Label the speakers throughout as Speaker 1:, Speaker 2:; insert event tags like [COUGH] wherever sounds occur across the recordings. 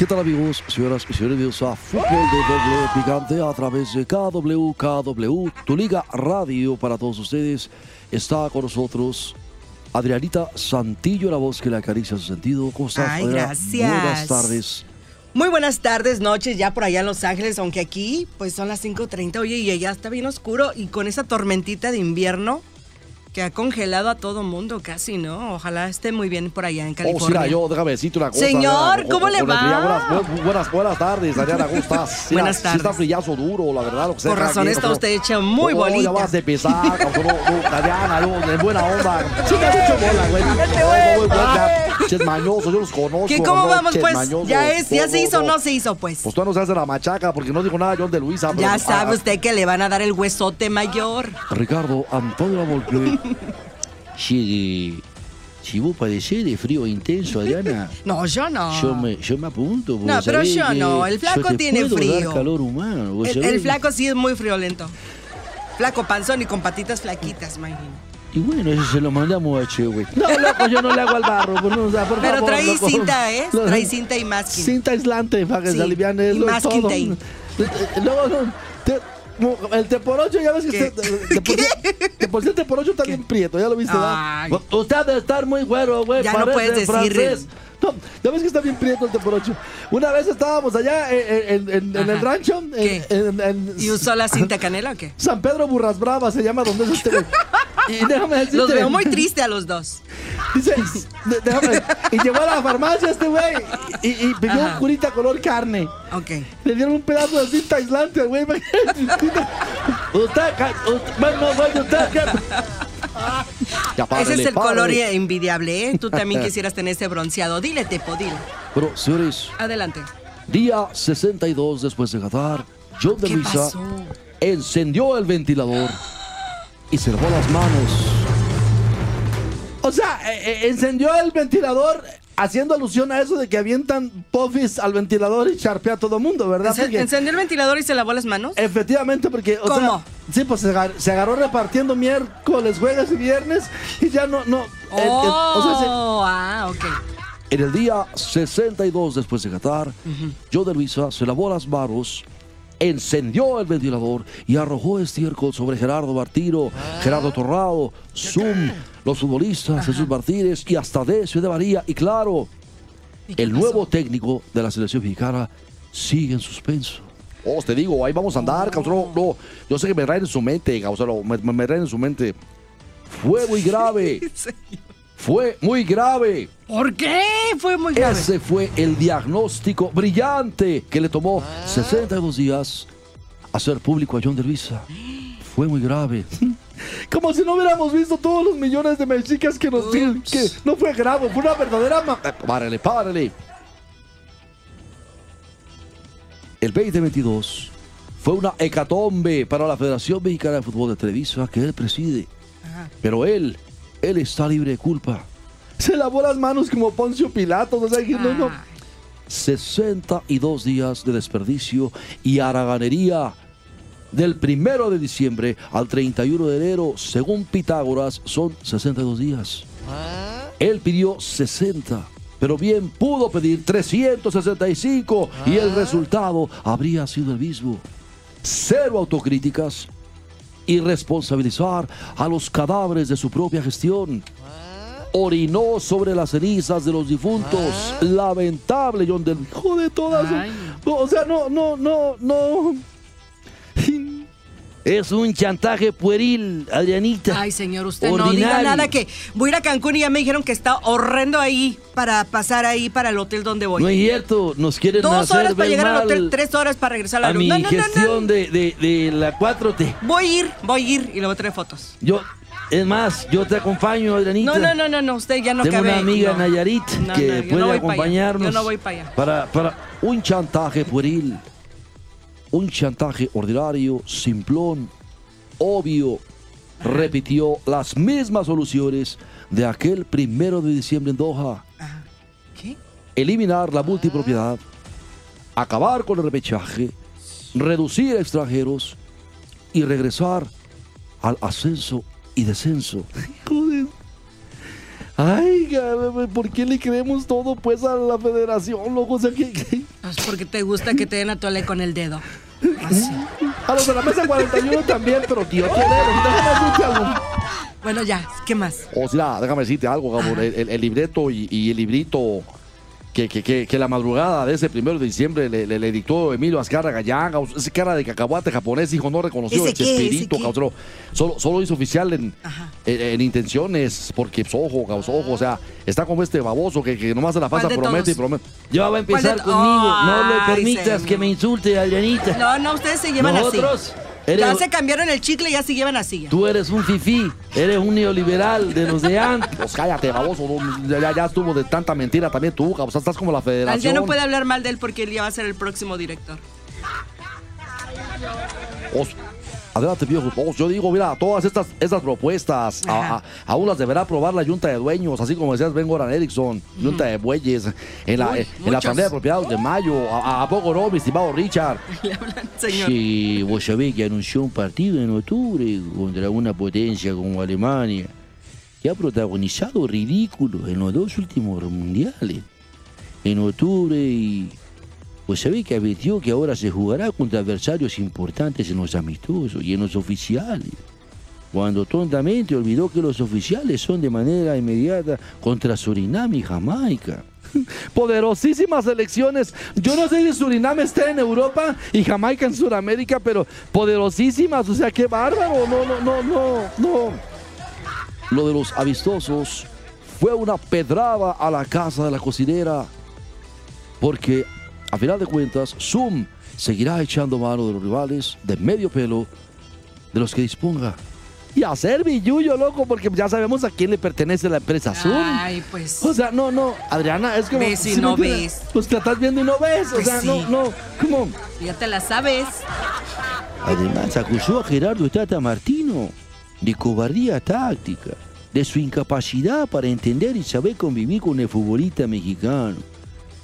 Speaker 1: ¿Qué tal amigos, señoras y señores? A Fútbol de Doble Picante a través de KW, KW, tu liga radio para todos ustedes. Está con nosotros Adrianita Santillo, la voz que le acaricia su sentido. ¿Cómo estás?
Speaker 2: Ay,
Speaker 1: Adriana?
Speaker 2: gracias.
Speaker 1: Buenas tardes.
Speaker 2: Muy buenas tardes, noches, ya por allá en Los Ángeles, aunque aquí pues son las 5.30, oye, y ya está bien oscuro y con esa tormentita de invierno que ha congelado a todo mundo casi, ¿no? Ojalá esté muy bien por allá en
Speaker 1: Oh,
Speaker 2: California.
Speaker 1: mira, yo déjame decirte una cosa.
Speaker 2: Señor. ¿cómo
Speaker 1: Oh,
Speaker 2: le
Speaker 1: oh,
Speaker 2: va?
Speaker 1: Buenas, buenas, buenas tardes, Adriana, ¿cómo estás? [LAUGHS] Mira,
Speaker 2: Buenas
Speaker 1: Sí
Speaker 2: tardes.
Speaker 1: está frillazo duro, la verdad. Lo que
Speaker 2: Por razón está
Speaker 1: como-
Speaker 2: usted hecha muy
Speaker 1: Oh,
Speaker 2: bonita.
Speaker 1: Ya vas a empezar, cabrón, no, no, Adriana, yo, en buena onda. [LAUGHS] Sí, te has hecho bola, güey. No, no, no, Ches mañosos, yo los conozco.
Speaker 2: ¿Qué, ¿Cómo
Speaker 1: no,
Speaker 2: vamos pues?
Speaker 1: mañosos.
Speaker 2: ¿Ya, es, ¿Ya
Speaker 1: No,
Speaker 2: se hizo o
Speaker 1: no.
Speaker 2: no se hizo pues?
Speaker 1: Pues tú no se hace la machaca porque no dijo nada John de Luisa. pero-
Speaker 2: ya sabe
Speaker 1: ah,
Speaker 2: usted que le van a dar el huesote mayor.
Speaker 1: Ricardo Antonio Volpe. Sí, si vos padecés de frío intenso, Adriana, [LAUGHS]
Speaker 2: No, yo no.
Speaker 1: yo, me, yo me apunto.
Speaker 2: No, pero yo no, el flaco tiene frío.
Speaker 1: Dar calor humano.
Speaker 2: El, el flaco sí es muy friolento. Flaco panzón y con patitas flaquitas, imagino.
Speaker 1: Y bueno, eso se lo mandamos a Che, güey. No, loco, yo no le hago al barro. pues, no, o sea, por
Speaker 2: Pero
Speaker 1: favor,
Speaker 2: trae
Speaker 1: loco.
Speaker 2: cinta, ¿eh?
Speaker 1: No,
Speaker 2: Trae cinta y masking.
Speaker 1: Cinta aislante para que
Speaker 2: Sí,
Speaker 1: se aliviane
Speaker 2: y
Speaker 1: lo-
Speaker 2: masking
Speaker 1: todo.
Speaker 2: tape.
Speaker 1: Eh, Luego, no, te- el teporocho, ya ves que
Speaker 2: ¿Qué?
Speaker 1: usted, [LAUGHS] de por sí- el teporocho está bien prieto, ya lo viste, ¿verdad?
Speaker 2: Ay.
Speaker 1: Usted ha de estar muy güero, güey.
Speaker 2: Ya no puedes decir-
Speaker 1: francés. No, ya ves que está bien prieto el teporocho. Una vez estábamos allá en, en- en- en el rancho. en-
Speaker 2: ¿Qué?
Speaker 1: en- en-
Speaker 2: ¿Y usó la cinta canela o qué?
Speaker 1: San Pedro Burras Bravas se llama donde es este güey. Y déjame decirte.
Speaker 2: Los veo muy tristes a los dos.
Speaker 1: Dice, déjame. Y llegó a la farmacia este güey y, y pidió
Speaker 2: Ajá.
Speaker 1: un curita color carne.
Speaker 2: Ok.
Speaker 1: Le dieron un pedazo de cinta aislante al güey. Usted, usted, bueno, güey, usted. ¿qué? Ya,
Speaker 2: Ese
Speaker 1: párale,
Speaker 2: es el
Speaker 1: párale.
Speaker 2: color envidiable, ¿eh? Tú también quisieras tener ese bronceado. Dile, Tepo, dile.
Speaker 1: Pero, señores,
Speaker 2: Adelante.
Speaker 1: día 62 después de Qatar, John de
Speaker 2: ¿Qué
Speaker 1: Luisa encendió el ventilador y se lavó las manos. O sea, eh, eh, encendió el ventilador haciendo alusión a eso de que avientan puffis al ventilador y charpea a todo mundo, ¿verdad?
Speaker 2: Ence-
Speaker 1: Porque-
Speaker 2: ¿Encendió el ventilador y se lavó las manos?
Speaker 1: Efectivamente, porque. O
Speaker 2: ¿Cómo?
Speaker 1: Sea, sí, pues se agar- se agarró repartiendo miércoles, jueves y viernes y ya no. no el- el-
Speaker 2: oh,
Speaker 1: o sea, se-
Speaker 2: ah, ok.
Speaker 1: en el día 62 después de Qatar, Joe de Luisa se lavó las manos, encendió el ventilador y arrojó estiércol sobre Gerardo Martino, Gerardo Torrado, Zoom, los futbolistas, Jesús Martínez y hasta Decio de María. Y claro,
Speaker 2: ¿Y qué
Speaker 1: el
Speaker 2: pasó?
Speaker 1: nuevo técnico de la selección mexicana sigue en suspenso. Oh, te digo, ahí vamos a andar, cabrón. No, no, yo sé que me traen en su mente, cabrón, me, me- me traen en su mente. Fue muy [LAUGHS] grave, fue muy grave.
Speaker 2: ¿Por qué? Fue muy grave.
Speaker 1: Ese fue el diagnóstico brillante que le tomó
Speaker 2: Ah.
Speaker 1: 62 días hacer público a John de Luisa. Fue muy grave. [LAUGHS] Como si no hubiéramos visto todos los millones de mexicas que nos dieron. Que no fue grave, fue una verdadera. ma- Eh, Párale, párale. El 2022 fue una hecatombe para la Federación Mexicana de Fútbol de Televisa que él preside.
Speaker 2: Ajá.
Speaker 1: Pero él, él está libre de culpa. Se lavó las manos como Poncio Pilatos. O sea, que no, no.
Speaker 2: Ah.
Speaker 1: 62 días de desperdicio y haraganería. Del primero de diciembre al 31 de enero, según Pitágoras, son 62 días. Él pidió 60, pero bien pudo pedir 365 y el resultado habría sido el mismo. Cero autocríticas y responsabilizar a los cadáveres de su propia gestión. Orinó sobre las cenizas de los difuntos. Lamentable, John del hijo de todas. No, o sea, no, no, no, no. Es un chantaje pueril, Adrianita.
Speaker 2: Ay, señor, usted no diga nada que voy a ir a Cancún y ya me dijeron que está horrendo ahí para pasar ahí para el hotel donde voy.
Speaker 1: No es cierto, nos quieren
Speaker 2: Dos
Speaker 1: hacer
Speaker 2: horas para llegar al hotel, tres horas para regresar a la luz.
Speaker 1: mi
Speaker 2: No, no, no, no.
Speaker 1: gestión De, de, de la 4T.
Speaker 2: Voy a ir, voy a ir y le voy a traer fotos.
Speaker 1: Yo, Es más, yo te acompaño, Adrianita.
Speaker 2: No, no, no, no, no, usted ya no
Speaker 1: Tengo
Speaker 2: cabe.
Speaker 1: una amiga
Speaker 2: no.
Speaker 1: Nayarit
Speaker 2: No,
Speaker 1: que puede
Speaker 2: voy
Speaker 1: acompañarnos.
Speaker 2: Yo no voy para allá.
Speaker 1: Para, para un chantaje pueril, un chantaje ordinario, simplón, obvio, repitió las mismas soluciones de aquel primero de diciembre en Doha.
Speaker 2: Ajá. ¿Qué?
Speaker 1: Eliminar la multipropiedad, acabar con el repechaje, reducir a extranjeros y regresar al ascenso y descenso. Joder. Ay, ¿por qué le creemos todo pues a la federación, loco? O sea, que, que-
Speaker 2: Pues porque te gusta que te den a tole con el dedo. Así.
Speaker 1: a los de la mesa 41 también, pero tío, algo.
Speaker 2: Bueno, ya, ¿qué más?
Speaker 1: O sea, déjame decirte algo, Gabor. El, el- el libreto y, y el librito que, que, que, que la madrugada de ese primero de diciembre le, le- le dictó Emilio Azcarra Gallán, ese cara de cacahuate japonés, hijo, no reconoció
Speaker 2: ¿Ese
Speaker 1: el Chespirito, cabrón. Solo, solo hizo oficial en, en, en intenciones, porque pues, ojo, ojo, o sea, está como este baboso que, que nomás se la pasa
Speaker 2: ¿Cuál de
Speaker 1: promete y promete. Ya va a
Speaker 2: ¿Cuál
Speaker 1: empezar conmigo, no le permitas que me insulte, Adrianita.
Speaker 2: No, no, ustedes se llevan
Speaker 1: Nosotros,
Speaker 2: así.
Speaker 1: Eres-
Speaker 2: Ya se cambiaron el chicle y ya se llevan así.
Speaker 1: Tú eres un fifí, eres un neoliberal de los de antes. [LAUGHS] Pues cállate, baboso. Ya, ya estuvo de tanta mentira también tú. O sea, estás como la federación.
Speaker 2: ya no puede hablar mal de él porque él ya va a ser el próximo director.
Speaker 1: Os- adelante, viejo. Os- yo digo, mira, todas estas, estas propuestas a- a- aún las deberá aprobar la Junta de Dueños, así como decías Ben Goran Erickson, Junta de Bueyes, en la,
Speaker 2: Uy,
Speaker 1: en la. Asamblea de Propiedades de Mayo. ¿A, a poco no, mi estimado Richard? [LAUGHS]
Speaker 2: Le hablan, señor.
Speaker 1: Sí, vos sabés que anunció un partido en octubre contra una potencia como Alemania, que ha protagonizado ridículos en los dos últimos mundiales. En octubre y... Sabés que advirtió que ahora se jugará contra adversarios importantes en los amistosos y en los oficiales. Cuando tontamente olvidó que los oficiales son de manera inmediata contra Surinam y Jamaica. [LAUGHS] Poderosísimas elecciones. Yo no sé si Surinam está en Europa y Jamaica en Sudamérica, pero poderosísimas. O sea, qué bárbaro. No, no, no, no, no. Lo de los avistosos fue una pedrada a la casa de la cocinera. Porque, a final de cuentas, Zoom seguirá echando mano de los rivales de medio pelo, de los que disponga. Y hacer billuyo, loco, porque ya sabemos a quién le pertenece la empresa Zoom.
Speaker 2: Ay, pues.
Speaker 1: O sea, no, no, Adriana, es como...
Speaker 2: Ves y
Speaker 1: ¿sí me
Speaker 2: no ves.
Speaker 1: Pues que estás viendo y no ves, o
Speaker 2: Pues
Speaker 1: sea, no, no, ¿cómo?
Speaker 2: Ya te la sabes.
Speaker 1: Además, acusó a Gerardo Tata Martino de cobardía táctica, de su incapacidad para entender y saber convivir con el futbolista mexicano,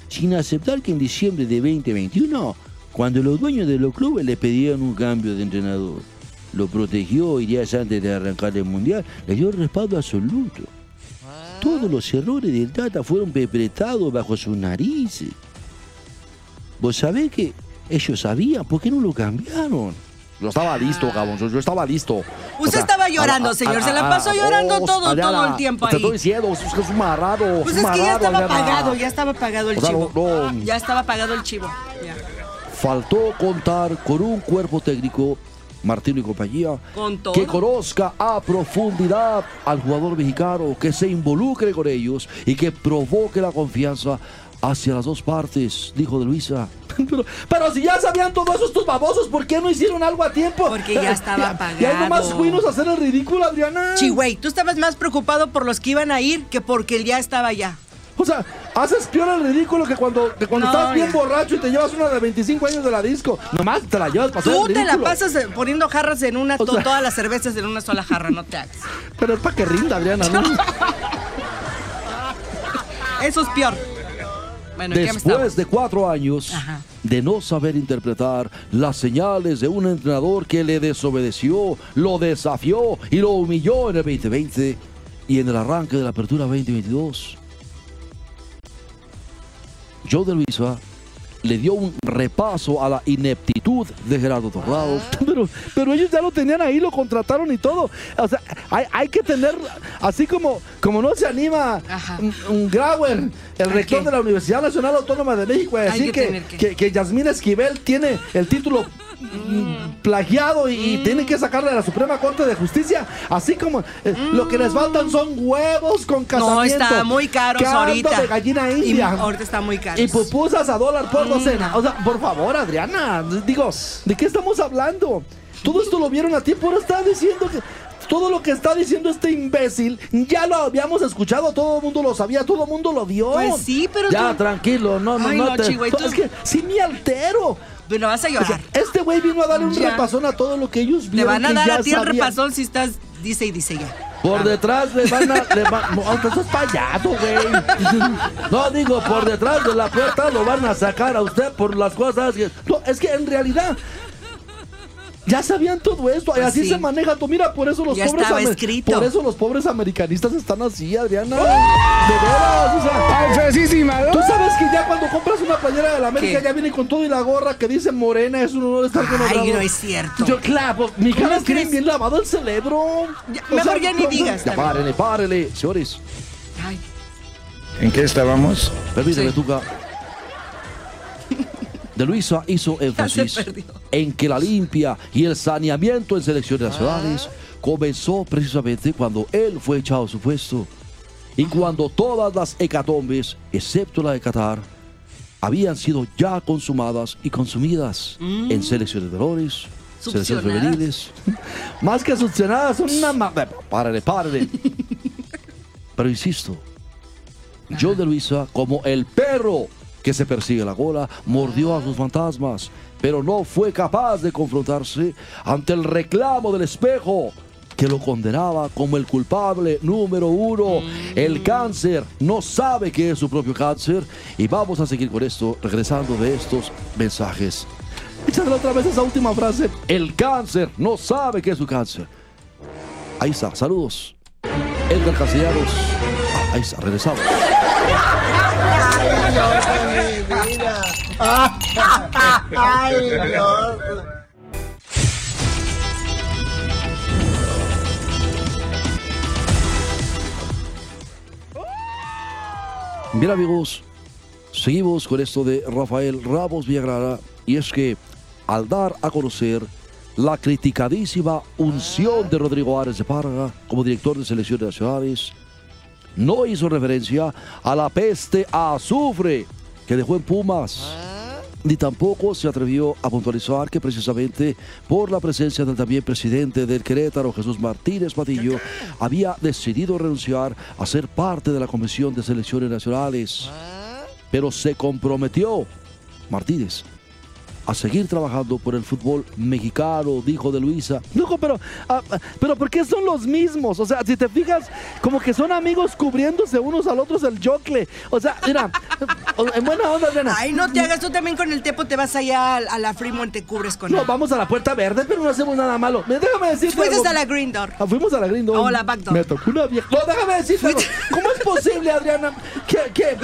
Speaker 1: sin aceptar que en diciembre de 2021, cuando los dueños de los clubes le pedían un cambio de entrenador, lo protegió y días antes de arrancar el mundial, le dio respaldo absoluto. Todos los errores del Tata fueron perpetrados bajo sus narices. Vos sabés que ellos sabían, ¿por qué no lo cambiaron? Yo estaba listo, cabrón. Yo, yo estaba listo.
Speaker 2: Usted estaba llorando, señor, se la pasó llorando todo- todo el tiempo
Speaker 1: Te
Speaker 2: ahí.
Speaker 1: estoy diciendo, es, es un marrado.
Speaker 2: Pues
Speaker 1: un
Speaker 2: es que ya estaba
Speaker 1: Adriana.
Speaker 2: pagado, ya estaba pagado el
Speaker 1: O sea,
Speaker 2: chivo.
Speaker 1: no, no.
Speaker 2: Ya estaba pagado el chivo. Ya.
Speaker 1: Faltó contar con un cuerpo técnico, Martino y compañía,
Speaker 2: Con todo.
Speaker 1: que conozca a profundidad al jugador mexicano, que se involucre con ellos y que provoque la confianza hacia las dos partes, dijo de Luisa. [LAUGHS] Pero, pero si ya sabían todos esos estos babosos, ¿por qué no hicieron algo a tiempo?
Speaker 2: Porque ya estaba [LAUGHS]
Speaker 1: Y ahí nomás
Speaker 2: pagado.
Speaker 1: fuimos a hacer el ridículo, Adriana.
Speaker 2: Sí, güey, tú estabas más preocupado por los que iban a ir que porque él ya estaba allá.
Speaker 1: O sea, haces peor el ridículo que cuando, que cuando
Speaker 2: No,
Speaker 1: estás bien
Speaker 2: ya.
Speaker 1: borracho y te llevas una de 25 años de la disco. Nomás te la llevas hacer
Speaker 2: Tú
Speaker 1: el
Speaker 2: te la pasas eh, poniendo jarras en una, to-
Speaker 1: sea-
Speaker 2: todas las cervezas en una sola jarra, no te hagas.
Speaker 1: Pero es para que rinda, Adriana, ¿no? [LAUGHS]
Speaker 2: Eso es peor.
Speaker 1: Después de cuatro años
Speaker 2: Ajá.
Speaker 1: de no saber interpretar las señales de un entrenador que le desobedeció, lo desafió y lo humilló en el 2020 y en el arranque de la apertura 2022, Joe de Luisa le dio un repaso a la ineptitud de Gerardo Torrado. [LAUGHS] Pero, pero ellos ya lo tenían ahí, lo contrataron y todo. O sea, hay, hay que tener, así como, como no se anima
Speaker 2: Ajá.
Speaker 1: un, un Grauer, el
Speaker 2: ¿A
Speaker 1: rector
Speaker 2: qué?
Speaker 1: de la Universidad Nacional Autónoma de México, a decir
Speaker 2: que
Speaker 1: que,
Speaker 2: tener que-
Speaker 1: que, que Yasmín Esquivel tiene el título plagiado y, y tiene que sacarle a la Suprema Corte de Justicia, así como eh, lo que les faltan son huevos con
Speaker 2: No,
Speaker 1: casamiento.
Speaker 2: está muy caros ahorita.
Speaker 1: de gallina
Speaker 2: Y
Speaker 1: india.
Speaker 2: ahorita está muy caro.
Speaker 1: Y pupusas a dólar por docena.
Speaker 2: no.
Speaker 1: O sea, por favor, Adriana. Digo, ¿de qué estamos hablando? Todo esto lo vieron a tiempo. Ahora está diciendo que. todo lo que está diciendo este imbécil ya lo habíamos escuchado, todo el mundo lo sabía, todo el mundo lo vio.
Speaker 2: Pues sí, pero
Speaker 1: Ya,
Speaker 2: tú-
Speaker 1: tranquilo, no, no,
Speaker 2: Ay,
Speaker 1: no.
Speaker 2: no,
Speaker 1: te-
Speaker 2: Chihuahua, tú-
Speaker 1: Es que sí me altero.
Speaker 2: Bueno, vas a
Speaker 1: O sea,
Speaker 2: llorar.
Speaker 1: este güey vino a darle un
Speaker 2: Ya.
Speaker 1: repasón a todo lo que ellos
Speaker 2: Le
Speaker 1: vieron
Speaker 2: van a dar a ti el repasón si estás, dice y dice ya.
Speaker 1: Por detrás le van a. Le va- no, aunque sos payaso, güey. No, digo, por detrás de la puerta lo van a sacar a usted por las cosas que. No, es que en realidad. Ya sabían todo esto,
Speaker 2: Pues
Speaker 1: así
Speaker 2: sí.
Speaker 1: se maneja todo. Mira, por eso los
Speaker 2: Ya
Speaker 1: pobres
Speaker 2: escrito.
Speaker 1: por eso los pobres americanistas están así, Adriana. De veras, o sea. Tú sabes que ya cuando compras una playera de la América
Speaker 2: ¿Qué?
Speaker 1: ya viene con todo y la gorra que dice morena, es un honor estar con
Speaker 2: Ay, no es cierto.
Speaker 1: Yo, claro, mi
Speaker 2: ¿Cómo
Speaker 1: cara tiene bien lavado el cerebro.
Speaker 2: Ya, mejor ya ni digas,
Speaker 1: Ya párele, párele, señores.
Speaker 2: Ay,
Speaker 3: ¿En qué estábamos?
Speaker 1: Permíteme,
Speaker 2: Sí.
Speaker 1: Tuca. De Luisa hizo énfasis en que la limpia y el saneamiento en selecciones nacionales comenzó precisamente cuando él fue echado a su puesto y cuando todas las hecatombes, excepto la de Qatar, habían sido ya consumadas y consumidas en selecciones de valores, selecciones femeniles. [LAUGHS] Más que succionadas, son una... Párale, párale. [LAUGHS] Pero insisto, John de Luisa, como el perro que se persigue la cola, mordió a sus fantasmas, pero no fue capaz de confrontarse ante el reclamo del espejo que lo condenaba como el culpable número uno. El cáncer no sabe qué es su propio cáncer y vamos a seguir con esto regresando de estos mensajes. Échale otra vez esa última frase. El cáncer no sabe qué es su cáncer. Ahí está, saludos. Edgar Castellanos. Ah, ahí está, regresamos. Bien amigos, seguimos con esto de Rafael Ramos Villagrara y es que al dar a conocer la criticadísima unción de Rodrigo Ares de Parga como director de selecciones nacionales, no hizo referencia a la peste a azufre que dejó en Pumas. Ni tampoco se atrevió a puntualizar que precisamente por la presencia del también presidente del Querétaro, Jesús Martínez Patillo, [LAUGHS] había decidido renunciar a ser parte de la Comisión de Selecciones Nacionales. Pero se comprometió, Martínez, a seguir trabajando por el fútbol mexicano, dijo de Luisa. No, pero, ah, pero ¿por qué son los mismos? O sea, si te fijas, como que son amigos cubriéndose unos al otros el jocle. O sea, mira, en buena onda, Adriana.
Speaker 2: Ay, no te hagas tú también con el tepo, te vas allá a, la Fremont, te cubres con
Speaker 1: No,
Speaker 2: él.
Speaker 1: vamos a la puerta verde, pero no hacemos nada malo. Déjame decirte
Speaker 2: Fuiste
Speaker 1: algo.
Speaker 2: a la Green Door.
Speaker 1: Ah, fuimos a la Green Door.
Speaker 2: O la Back Door.
Speaker 1: Me tocó una vieja. No, déjame decirte algo. ¿Cómo es posible, Adriana, que, que,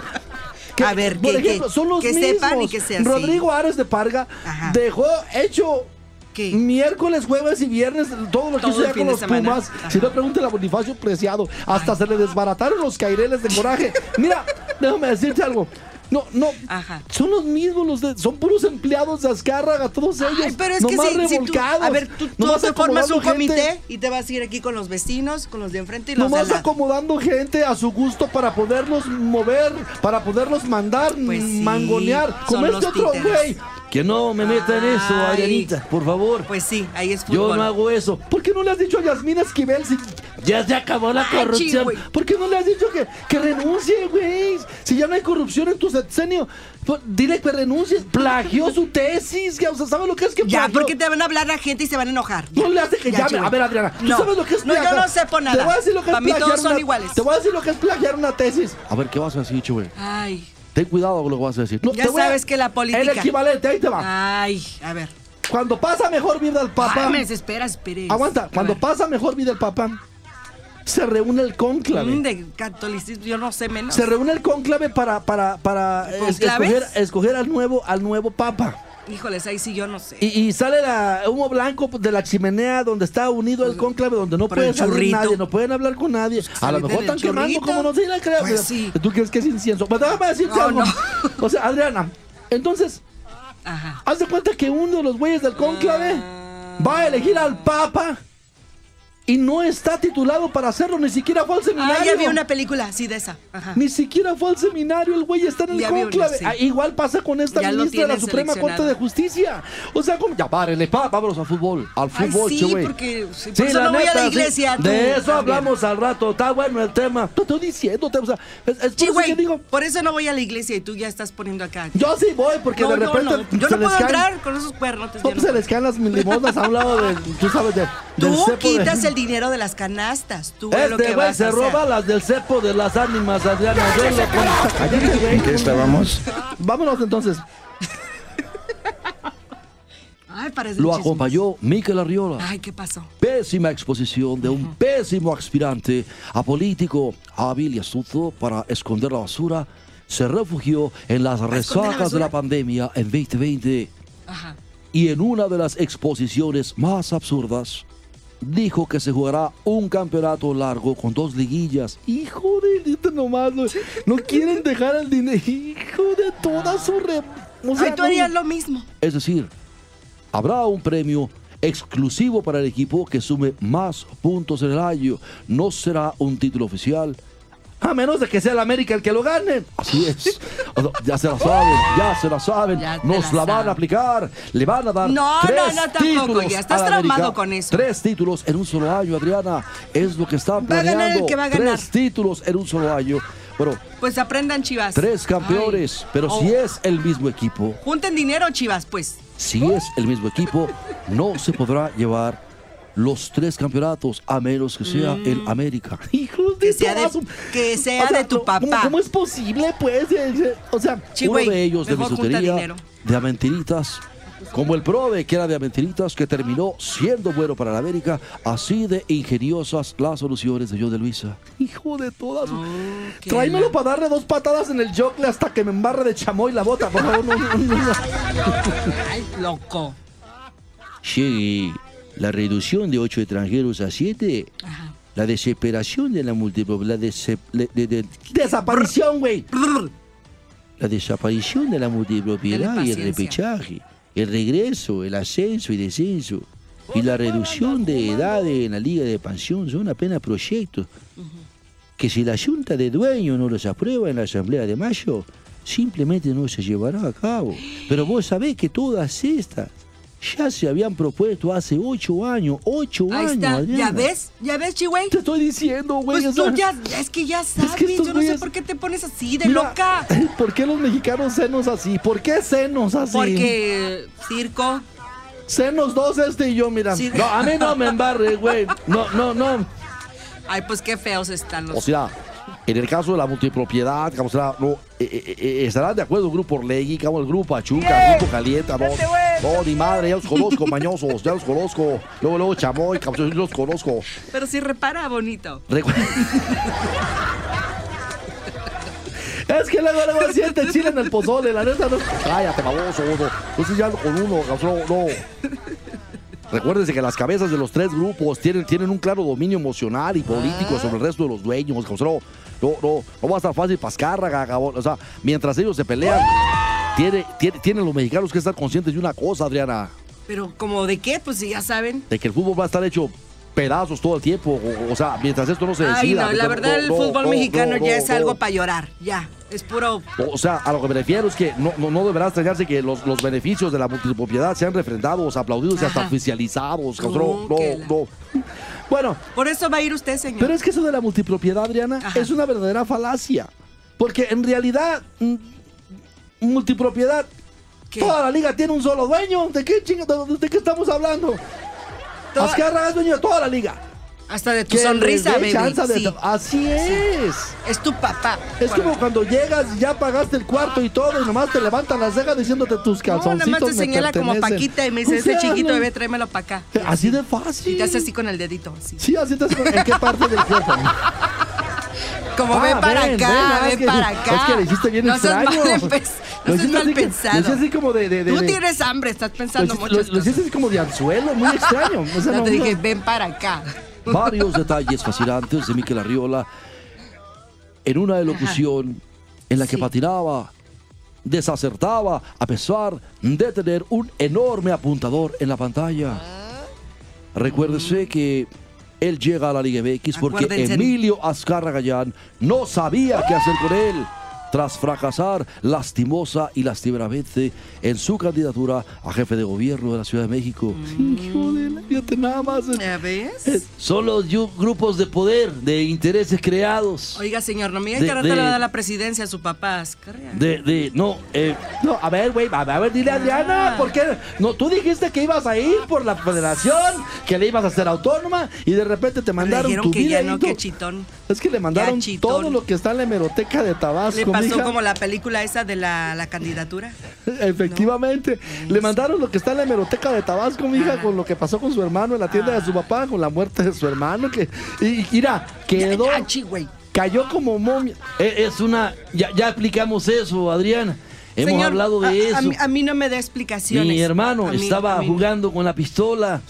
Speaker 1: que,
Speaker 2: A ver,
Speaker 1: por
Speaker 2: que-
Speaker 1: ejemplo,
Speaker 2: que-
Speaker 1: son los
Speaker 2: que
Speaker 1: mismos?
Speaker 2: sepan y que sea así.
Speaker 1: Rodrigo Ares de Parga
Speaker 2: Ajá.
Speaker 1: dejó hecho
Speaker 2: ¿Qué?
Speaker 1: miércoles, jueves y viernes todo lo que
Speaker 2: Todo
Speaker 1: hizo ya con los. Pumas.
Speaker 2: Ajá.
Speaker 1: Si no, pregúntale a Bonifacio Preciado. Hasta se le desbarataron los caireles de coraje. [LAUGHS] Mira, déjame decirte algo. No, no.
Speaker 2: Ajá.
Speaker 1: Son los mismos, los de- son puros empleados de Azcárraga, todos ellos.
Speaker 2: Ay, pero es que si, si tú,
Speaker 1: revolcados.
Speaker 2: a ver, tú, te formas un
Speaker 1: acomodando gente.
Speaker 2: comité y te vas a ir aquí con los vecinos, con los de enfrente y los
Speaker 1: Nomás
Speaker 2: de la...
Speaker 1: acomodando gente a su gusto para poderlos mover, para poderlos mandar,
Speaker 2: Pues sí,
Speaker 1: mangonear. Como este otro güey. Que no me meta en eso,
Speaker 2: Ay.
Speaker 1: Adrianita, por favor.
Speaker 2: Pues sí, ahí es fútbol.
Speaker 1: Yo no hago eso. ¿Por qué no le has dicho a Yasmín Esquivel si ya se acabó la corrupción? ¿Por qué no le has dicho que, que renuncie, güey? Si ya no hay corrupción en tu sexenio, pues, dile que renuncie. Plagió su tesis. que, o sea, ¿Sabes lo que es que
Speaker 2: Ya,
Speaker 1: plagió?
Speaker 2: porque te van a hablar la gente y se van a enojar.
Speaker 1: No le hace que
Speaker 2: Ya,
Speaker 1: llame. A ver, Adriana, ¿tú
Speaker 2: No.
Speaker 1: sabes lo que es
Speaker 2: No, yo
Speaker 1: plagiar?
Speaker 2: no sepo nada.
Speaker 1: Te voy a decir lo que
Speaker 2: Para
Speaker 1: es
Speaker 2: mí
Speaker 1: plagiar
Speaker 2: todos son
Speaker 1: una-
Speaker 2: iguales.
Speaker 1: Te voy a decir lo que es plagiar una tesis. A ver, ¿qué vas a decir, güey?
Speaker 2: Ay,
Speaker 1: Ten cuidado con lo que vas a decir. No,
Speaker 2: Ya
Speaker 1: a-
Speaker 2: sabes que la política-
Speaker 1: El equivalente, ahí te va.
Speaker 2: ay, a ver.
Speaker 1: Cuando pasa mejor vida el Papa.
Speaker 2: Ay, me desespera, espere.
Speaker 1: Aguanta, cuando pasa mejor vida el Papa, se reúne el cónclave.
Speaker 2: Mm, de catolicismo, yo no sé menos.
Speaker 1: Se reúne el cónclave para, para, para escoger, escoger al nuevo, al nuevo Papa.
Speaker 2: Híjoles, ahí sí yo no sé.
Speaker 1: Y, y sale la humo blanco de la chimenea donde está unido el cónclave, donde no puede salir nadie, no pueden hablar con nadie. A lo mejor están quemando, como no se la creo.
Speaker 2: Pues sí.
Speaker 1: ¿Tú crees que es incienso? Pues déjame decirte
Speaker 2: No,
Speaker 1: algo.
Speaker 2: no.
Speaker 1: O sea, Adriana, entonces,
Speaker 2: Ajá.
Speaker 1: haz de cuenta que uno de los güeyes del cónclave
Speaker 2: Ah.
Speaker 1: va a elegir al Papa Y no está titulado para hacerlo, ni siquiera fue al seminario.
Speaker 2: Ah, ya vi una película así de esa. Ajá.
Speaker 1: Ni siquiera fue al seminario, el güey está en el
Speaker 2: Ya vi una,
Speaker 1: cónclave.
Speaker 2: sí.
Speaker 1: Ah, igual pasa con esta
Speaker 2: Ya
Speaker 1: ministra de la Suprema. Corte de Justicia. O sea, como, ya párenle, pa, vámonos al fútbol. Al
Speaker 2: Ay,
Speaker 1: fútbol,
Speaker 2: sí,
Speaker 1: che, güey.
Speaker 2: porque sí, por eso no voy a la
Speaker 1: sí.
Speaker 2: iglesia, tú
Speaker 1: De eso hablamos al rato. Está bueno el tema. Te estoy diciéndote, o sea, es, es por
Speaker 2: Sí,
Speaker 1: eso digo.
Speaker 2: por eso no voy a la iglesia y tú ya estás poniendo acá.
Speaker 1: Yo sí voy, porque
Speaker 2: no,
Speaker 1: de repente.
Speaker 2: no. Yo no puedo
Speaker 1: caen-
Speaker 2: entrar con esos cuernos.
Speaker 1: No, pues se les caen las limosnas a un lado de. Tú sabes, de.
Speaker 2: Tú quitas el dinero de las canastas. Tú es lo
Speaker 1: Este
Speaker 2: que
Speaker 1: güey
Speaker 2: vas
Speaker 1: se
Speaker 2: a hacer.
Speaker 1: roba las del cepo de las ánimas, Adriana. Güey.
Speaker 3: ¿En qué estábamos?
Speaker 1: Vámonos entonces.
Speaker 2: Ay, parece
Speaker 1: Lo acompañó Miquel Arriola.
Speaker 2: Ay, ¿qué pasó?
Speaker 1: Pésima exposición de un pésimo aspirante a político hábil y astuto para esconder la basura. Se refugió en las
Speaker 2: esconder la
Speaker 1: resacas de la pandemia en 2020
Speaker 2: Ajá.
Speaker 1: y en una de las exposiciones más absurdas dijo que se jugará un campeonato largo con dos liguillas. Hijo de nomás, no, no quieren dejar el dinero. Hijo de toda su re... o sea,
Speaker 2: Ay, tú
Speaker 1: no-
Speaker 2: harías lo mismo.
Speaker 1: es decir, habrá un premio exclusivo para el equipo que sume más puntos en el año. No será un título oficial. A menos de que sea el América el que lo gane. Así es. O sea, ya se la [LAUGHS] saben, ya se la saben.
Speaker 2: Ya
Speaker 1: Nos
Speaker 2: la
Speaker 1: la van a aplicar. Le van a dar
Speaker 2: No,
Speaker 1: tres
Speaker 2: no, no, tampoco,
Speaker 1: títulos
Speaker 2: ya estás traumado con eso.
Speaker 1: Tres títulos en un solo año, Adriana. Es lo que están
Speaker 2: Va a ganar
Speaker 1: planeando.
Speaker 2: el que va a ganar.
Speaker 1: Tres títulos en un solo año. Bueno,
Speaker 2: Pues aprendan, chivas.
Speaker 1: tres campeones.
Speaker 2: Ay.
Speaker 1: Pero
Speaker 2: Oh,
Speaker 1: si es el mismo equipo,
Speaker 2: Junten dinero, chivas, pues.
Speaker 1: si es el mismo equipo, no se podrá llevar los tres campeonatos a menos que sea el América. [LAUGHS] Hijos de
Speaker 2: Mm. Que sea de- que sea de tu
Speaker 1: no, ¿cómo-
Speaker 2: papá.
Speaker 1: ¿Cómo es posible, pues? O sea,
Speaker 2: Sí,
Speaker 1: uno de ellos de bisutería, de Amentiritas, como el Prode, que era de Amentiritas, que terminó siendo bueno para la América, así de ingeniosas las soluciones de John de Luisa. Hijo de todas. Tráemelo para darle dos patadas en el jockle hasta que me embarre de chamoy la bota, por favor. no, no, no, no. [LAUGHS]
Speaker 2: Ay, loco.
Speaker 4: Llegue la reducción de ocho extranjeros a siete,
Speaker 2: Ajá.
Speaker 4: la desesperación de la multipropiedad, la, dese- le- de- de-
Speaker 1: Desaparición, güey.
Speaker 4: la desaparición de la multipropiedad y el repechaje, el regreso, el ascenso y descenso, y la reducción de edades en la liga de expansión son apenas proyectos que si la junta de dueños no los aprueba en la asamblea de mayo, simplemente no se llevará a cabo. Pero vos sabés que todas estas ya se habían propuesto hace ocho años, ocho
Speaker 2: Ahí
Speaker 4: años.
Speaker 2: está.
Speaker 4: Adriana.
Speaker 2: ¿Ya ves? ¿Ya ves, Chihuey?
Speaker 1: Te estoy diciendo, güey.
Speaker 2: Pues tú ya, es que ya sabes.
Speaker 1: que estos
Speaker 2: Yo no sé por qué te pones así de
Speaker 1: mira,
Speaker 2: loca. [LAUGHS]
Speaker 1: ¿Por qué los mexicanos senos así? ¿Por qué senos así?
Speaker 2: Porque circo.
Speaker 1: Senos dos este y yo, mira.
Speaker 2: Sí.
Speaker 1: No, a mí no me embarre, güey. No, no, no.
Speaker 2: Ay, pues qué feos están los.
Speaker 1: O sea, en el caso de la multipropiedad, será, no, eh, eh, eh, estarán de acuerdo el grupo Orlegui, como el grupo Pachuca, el grupo Calienta, no, no, ni madre, ya los conozco, mañosos, ya los conozco. Luego, luego, chamoy, cabrón, yo los conozco.
Speaker 2: Pero sí repara bonito.
Speaker 1: Recu- Es que luego, luego siente chile en el pozole, la neta no. Cállate, baboso, no. Entonces ya con uno, cabrón, no. Recuérdense que las cabezas de los tres grupos tienen, tienen un claro dominio emocional y político sobre el resto de los dueños. No, no, no va a estar fácil pascárraga, cabrón. O sea, mientras ellos se pelean, tiene, tiene- tienen los mexicanos que estar conscientes de una cosa, Adriana.
Speaker 2: Pero, ¿como de qué? Pues si ya saben.
Speaker 1: De que el fútbol va a estar hecho pedazos todo el tiempo. O, o sea, mientras esto no se decida.
Speaker 2: Ay, no, la verdad, el fútbol
Speaker 1: no,
Speaker 2: mexicano
Speaker 1: no,
Speaker 2: ya es algo para llorar. Ya. Es puro.
Speaker 1: O sea, a lo que me refiero es que no, no, no deberá extrañarse que los, los beneficios de la multipropiedad sean refrendados, aplaudidos y hasta oficializados.
Speaker 2: No,
Speaker 1: cabrón. No, no. Bueno,
Speaker 2: Por eso va a ir usted, señor.
Speaker 1: pero es que eso de la multipropiedad, Adriana,
Speaker 2: Ajá.
Speaker 1: es una verdadera falacia. Porque en realidad, mm, multipropiedad,
Speaker 2: ¿Qué?
Speaker 1: toda la liga tiene un solo dueño. ¿De qué chingados, de, de qué estamos hablando? Azcárraga es dueño de toda la liga.
Speaker 2: Hasta de tu
Speaker 1: Que
Speaker 2: sonrisa, baby.
Speaker 1: chance de-
Speaker 2: Sí.
Speaker 1: Así es.
Speaker 2: Es tu papá.
Speaker 1: Es como cuando llegas y ya pagaste el cuarto y todo y nomás te levantan las cejas diciéndote tus
Speaker 2: No,
Speaker 1: calzoncitos
Speaker 2: nada más te señala como. Paquita y me dice,
Speaker 1: O
Speaker 2: ese chiquito
Speaker 1: no-
Speaker 2: bebé, tráemelo para acá.
Speaker 1: Así de fácil.
Speaker 2: Y te hace así con el dedito. así.
Speaker 1: Sí, así te hace. ¿En qué parte del cuerpo? [LAUGHS]
Speaker 2: Como
Speaker 1: Ah,
Speaker 2: ven para
Speaker 1: ven,
Speaker 2: acá,
Speaker 1: ven, ah,
Speaker 2: ven
Speaker 1: es que-
Speaker 2: para acá.
Speaker 1: Es que le hiciste bien
Speaker 2: no seas
Speaker 1: extraño.
Speaker 2: mal, empe-
Speaker 1: Lo [LAUGHS]
Speaker 2: no seas mal
Speaker 1: que-
Speaker 2: pensado.
Speaker 1: Lo hiciste así como de. de, de
Speaker 2: Tú tienes hambre, estás pensando muchas
Speaker 1: lo- así como de anzuelo, muy [LAUGHS] extraño. O sea,
Speaker 2: No
Speaker 1: no-
Speaker 2: te dije, ven para acá. [LAUGHS]
Speaker 1: Varios detalles fascinantes de Miquel Arriola en una elocución en la que
Speaker 2: Sí.
Speaker 1: patinaba, desacertaba, a pesar de tener un enorme apuntador en la pantalla. Recuérdese que él llega a la Liga MX porque
Speaker 2: Acuérdense.
Speaker 1: Emilio Azcarra Gallán no sabía qué hacer con él tras fracasar lastimosa y lastimeramente en su candidatura a jefe de gobierno de la Ciudad de México. La- fíjate nada más.
Speaker 2: ¿Ya ves?
Speaker 1: Eh, Son los grupos de poder, de intereses creados.
Speaker 2: Oiga, señor, no me diga que ahora le va a dar la presidencia a su papá.
Speaker 1: De, de, no, eh, no, a ver, güey, a ver, dile a Adriana,
Speaker 2: Ah.
Speaker 1: ¿por qué? No, tú dijiste que ibas a ir por la federación, que le ibas a hacer autónoma y de repente te
Speaker 2: Le
Speaker 1: mandaron
Speaker 2: dijeron
Speaker 1: tu
Speaker 2: que ya no,
Speaker 1: videíto.
Speaker 2: que chitón.
Speaker 1: Es que le mandaron todo lo que está en la hemeroteca de Tabasco,
Speaker 2: Le pasó como la película esa de la, la candidatura. [LAUGHS]
Speaker 1: Efectivamente, le mandaron lo que está en la hemeroteca de Tabasco, mija, con lo que pasó con su hermano en la tienda de su papá, con la muerte de su hermano, que, y, mira, quedó,
Speaker 2: Ya, güey.
Speaker 1: cayó como momia. Eh, Es una, ya, ya explicamos eso, Adrián. Hemos
Speaker 2: Señor,
Speaker 1: hablado de
Speaker 2: a-
Speaker 1: eso.
Speaker 2: A, mí, a mí no me da explicaciones.
Speaker 1: Mi hermano
Speaker 2: mí-
Speaker 1: estaba
Speaker 2: mí-
Speaker 1: jugando con la pistola.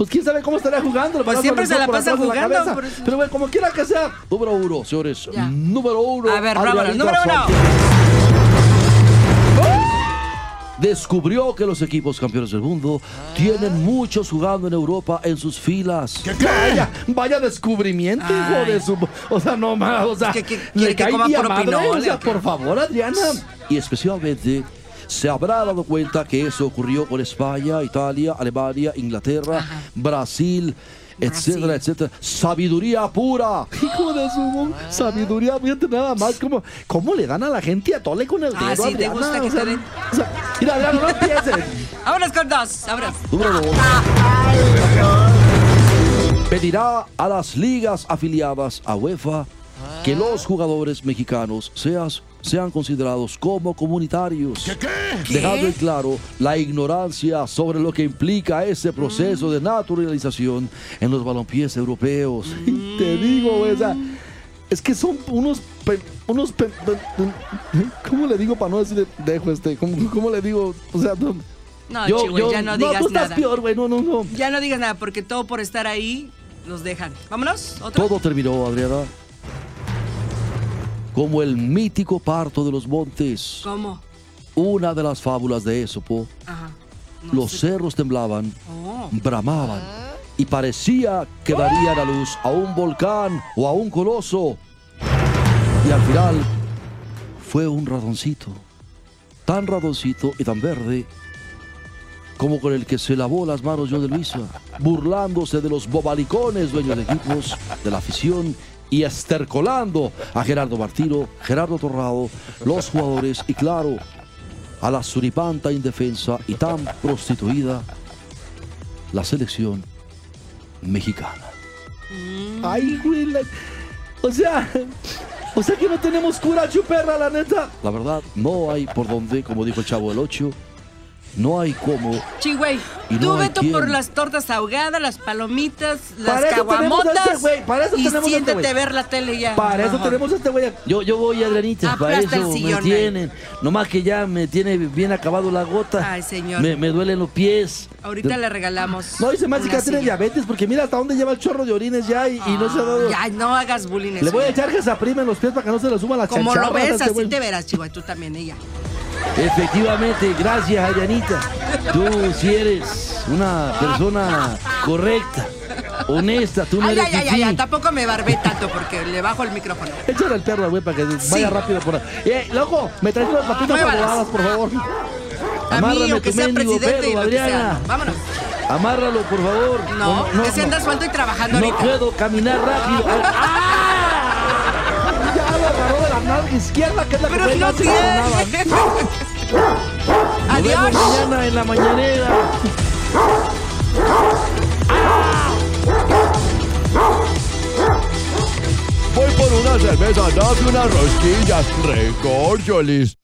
Speaker 1: Pues quién sabe cómo estaría jugando.
Speaker 2: Pues siempre
Speaker 1: el
Speaker 2: se la pasa jugando.
Speaker 1: Pero bueno, como quiera que sea. Número uno, señores.
Speaker 2: Ya.
Speaker 1: Número uno.
Speaker 2: A ver, vámonos. Número uno.
Speaker 1: Descubrió que los equipos campeones del mundo tienen muchos jugando en Europa en sus filas. Vaya, vaya descubrimiento, hijo de su. O sea, no más. O sea,
Speaker 2: ¿Qué- qué-
Speaker 1: le
Speaker 2: que
Speaker 1: cae
Speaker 2: coma
Speaker 1: madre, O sea,
Speaker 2: qué?
Speaker 1: por favor, Adriana. Y especialmente se habrá dado cuenta que eso ocurrió con España, Italia, Alemania, Inglaterra, Brasil, etcétera, etcétera. Sabiduría pura. [LAUGHS] Hijo de su sabiduría, fíjate nada más cómo, cómo le dan a la gente a tole con el dedo.
Speaker 2: Ah, sí, te gusta que
Speaker 1: O sea,
Speaker 2: te den.
Speaker 1: o sea, mira, Adriana, no empieces. [LAUGHS]
Speaker 2: Vámonos con dos. Vámonos.
Speaker 1: Número dos. Pedirá a las ligas afiliadas a UEFA que los jugadores mexicanos seas- sean considerados como comunitarios. Dejando en claro la ignorancia sobre lo que implica ese proceso de naturalización en los balompiés europeos. Y te digo, güey, o sea, es que son unos... pe- unos pe- pe- ¿Cómo le digo para no decir dejo este? ¿Cómo, cómo le digo? O sea, no,
Speaker 2: No, Chihuahua, ya no digas
Speaker 1: tú estás
Speaker 2: nada.
Speaker 1: peor, güey, no, no, no.
Speaker 2: Ya no digas nada, porque todo por estar ahí los dejan. Vámonos. Otro.
Speaker 1: Todo terminó, Adriana. Como el mítico parto de los montes,
Speaker 2: ¿Cómo?
Speaker 1: una de las fábulas de Ésopo,
Speaker 2: Ajá. No
Speaker 1: los
Speaker 2: sé.
Speaker 1: cerros temblaban,
Speaker 2: Oh.
Speaker 1: bramaban y parecía que darían a luz a un volcán o a un coloso. Y al final fue un radoncito, tan radoncito y tan verde como con el que se lavó las manos John de Luisa, burlándose de los bobalicones dueños de equipos, de la afición y estercolando a Gerardo Martino, Gerardo Torrado, los jugadores y claro, a la suripanta indefensa y tan prostituida la selección mexicana. Ay, güey, la- o sea, o sea que no tenemos cura chuperra, la neta. La verdad, no hay por dónde, como dijo el chavo del 8, no hay cómo.
Speaker 2: Chigüey,
Speaker 1: Y no
Speaker 2: tú
Speaker 1: quién.
Speaker 2: por las tortas ahogadas, las palomitas, las
Speaker 1: Para eso tenemos a
Speaker 2: caguamotas.
Speaker 1: este güey, para eso
Speaker 2: y
Speaker 1: tenemos a este
Speaker 2: siéntate
Speaker 1: güey.
Speaker 2: a ver la tele ya.
Speaker 1: Para eso
Speaker 2: Ajá.
Speaker 1: tenemos a este güey. Yo, yo voy, Adrianita, para
Speaker 2: Aplasta el
Speaker 1: eso me tienen. Nomás que ya me tiene bien acabado la gota.
Speaker 2: Ay, señor.
Speaker 1: Me, me duelen los pies.
Speaker 2: Ahorita le regalamos.
Speaker 1: No, me hace que tiene diabetes porque mira hasta dónde lleva el chorro de orines ya y, y no se ha dado.
Speaker 2: Ya, no hagas bullying.
Speaker 1: Le voy a echar gesaprima en los pies para que no se le suba la
Speaker 2: Como
Speaker 1: chacharra
Speaker 2: lo ves,
Speaker 1: a este
Speaker 2: así
Speaker 1: güey.
Speaker 2: te verás, Chihuahua, tú también, ella.
Speaker 1: Efectivamente, gracias Adrianita. Tú sí eres una persona correcta, honesta, tú no
Speaker 2: Ay,
Speaker 1: eres
Speaker 2: ay, ay, ay, tampoco me barbé tanto porque le bajo el micrófono.
Speaker 1: Échale al perro, güey, para que vaya rápido por ahí. Eh, loco, me traes unas papitas
Speaker 2: Muévalas.
Speaker 1: adobadas, por favor. Amárrame
Speaker 2: aunque
Speaker 1: tu
Speaker 2: sea
Speaker 1: mendigo
Speaker 2: presidente y
Speaker 1: perro,
Speaker 2: lo que sea.
Speaker 1: Adriana.
Speaker 2: no. Vámonos.
Speaker 1: Amárralo, por favor.
Speaker 2: No, ese anda suelto y trabajando
Speaker 1: No
Speaker 2: ahorita.
Speaker 1: puedo caminar rápido. [LAUGHS] ¡Ah! Izquierda, que es la que
Speaker 2: Pero
Speaker 1: trae
Speaker 2: no
Speaker 1: más
Speaker 2: tiene.
Speaker 1: coronada. Nos [LAUGHS] vemos
Speaker 2: Adiós.
Speaker 1: mañana en la mañanera.
Speaker 5: Voy por una cerveza, dame unas rosquillas. Recorcholis.